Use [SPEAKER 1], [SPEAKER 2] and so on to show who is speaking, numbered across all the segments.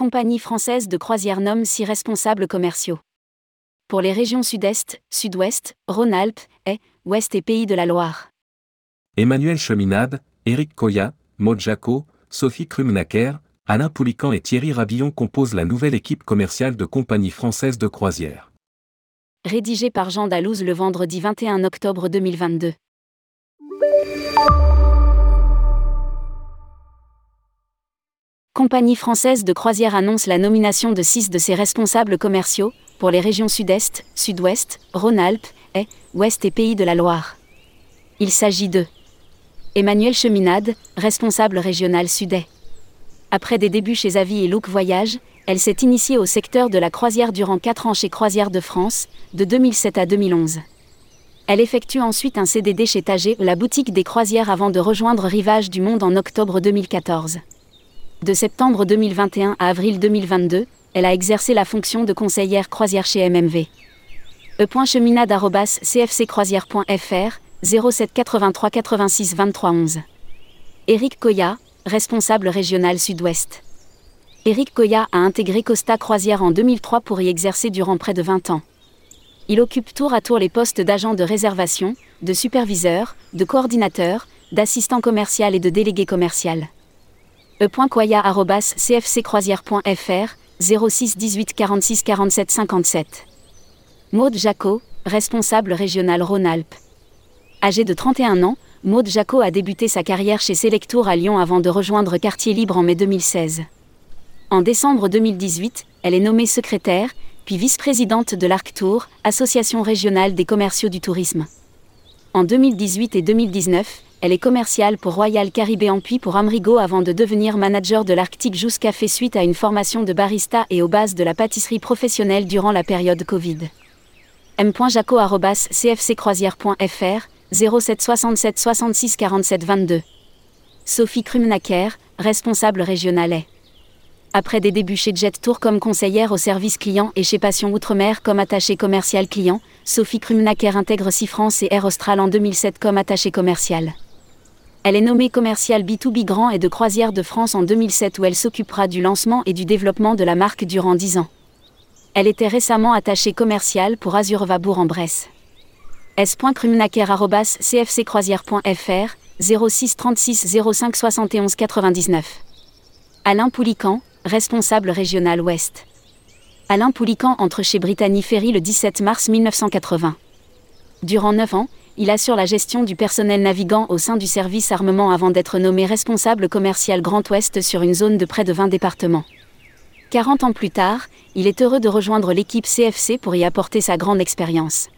[SPEAKER 1] Compagnie française de croisière nomme six responsables commerciaux. Pour les régions Sud-Est, Sud-Ouest, Rhône-Alpes, et Ouest et Pays de la Loire.
[SPEAKER 2] Emmanuel Cheminade, Éric Koya, Maud Jaco, Sophie Krumnacker, Alain Poulican et Thierry Rabillon composent la nouvelle équipe commerciale de Compagnie française de croisière.
[SPEAKER 1] Rédigé par Jean Dalouse le vendredi 21 octobre 2022. Compagnie française de croisière annonce la nomination de six de ses responsables commerciaux pour les régions Sud-Est, Sud-Ouest, Rhône-Alpes, et Ouest et Pays de la Loire. Il s'agit de Emmanuel Cheminade, responsable régional Sud-Est. Après des débuts chez Avis et Look Voyage, elle s'est initiée au secteur de la croisière durant 4 ans chez Croisière de France, de 2007 à 2011. Elle effectue ensuite un CDD chez Tagé, la boutique des croisières avant de rejoindre Rivage du Monde en octobre 2014. De septembre 2021 à avril 2022, elle a exercé la fonction de conseillère croisière chez MMV. e.cheminade.cfccroisière.fr 07 83 86 23 11. Éric Koya, responsable régional Sud-Ouest. Éric Koya a intégré Costa Croisière en 2003 pour y exercer durant près de 20 ans. Il occupe tour à tour les postes d'agent de réservation, de superviseur, de coordinateur, d'assistant commercial et de délégué commercial e.koya.cfccroisière.fr 06 18 46 47 57. Maude Jacot, responsable régional Rhône-Alpes. Âgée de 31 ans, Maude Jacot a débuté sa carrière chez Selectour à Lyon avant de rejoindre Quartier Libre en mai 2016. En décembre 2018, elle est nommée secrétaire, puis vice-présidente de l'ARCTOUR, Association régionale des commerciaux du tourisme. En 2018 et 2019, elle est commerciale pour Royal Caribbean puis pour Amrigo avant de devenir manager de l'Arctic Juice Café suite à une formation de barista et aux bases de la pâtisserie professionnelle durant la période Covid. m.jaco.cfccroisière.fr 07 67 66 47 22. Sophie Krumnacker, responsable régionale. Après des débuts chez Jet Tour comme conseillère au service client et chez Passion Outre-mer comme attachée commerciale client, Sophie Krumnacker intègre France et Air Austral en 2007 comme attachée commerciale. Elle est nommée commerciale B2B Grand et de Croisière de France en 2007 où elle s'occupera du lancement et du développement de la marque durant 10 ans. Elle était récemment attachée commerciale pour Azur Vabour en Bresse. s.krumnacker.cfccroisière.fr 06 36 05 71 99. Alain Poulican, responsable régional Ouest. Alain Poulican entre chez Brittany Ferry le 17 mars 1980. Durant 9 ans, il assure la gestion du personnel navigant au sein du service armement avant d'être nommé responsable commercial Grand Ouest sur une zone de près de 20 départements. 40 ans plus tard, il est heureux de rejoindre l'équipe CFC pour y apporter sa grande expérience.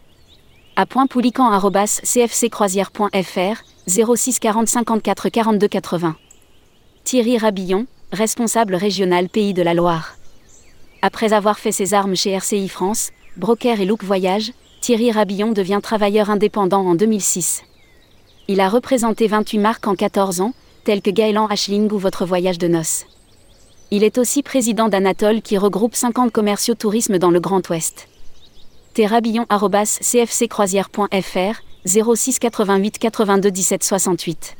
[SPEAKER 1] À .poulican.cfccroisière.fr 06 40 54 42 80. Thierry Rabillon, responsable régional Pays de la Loire. Après avoir fait ses armes chez RCI France, Broker et Look Voyage, Thierry Rabillon devient travailleur indépendant en 2006. Il a représenté 28 marques en 14 ans, telles que Gaëlan Ashling ou Votre Voyage de Noces. Il est aussi président d'Anatole qui regroupe 50 commerciaux tourisme dans le Grand Ouest. Terrabillon.cfccroisière.fr 06 88 82 17 68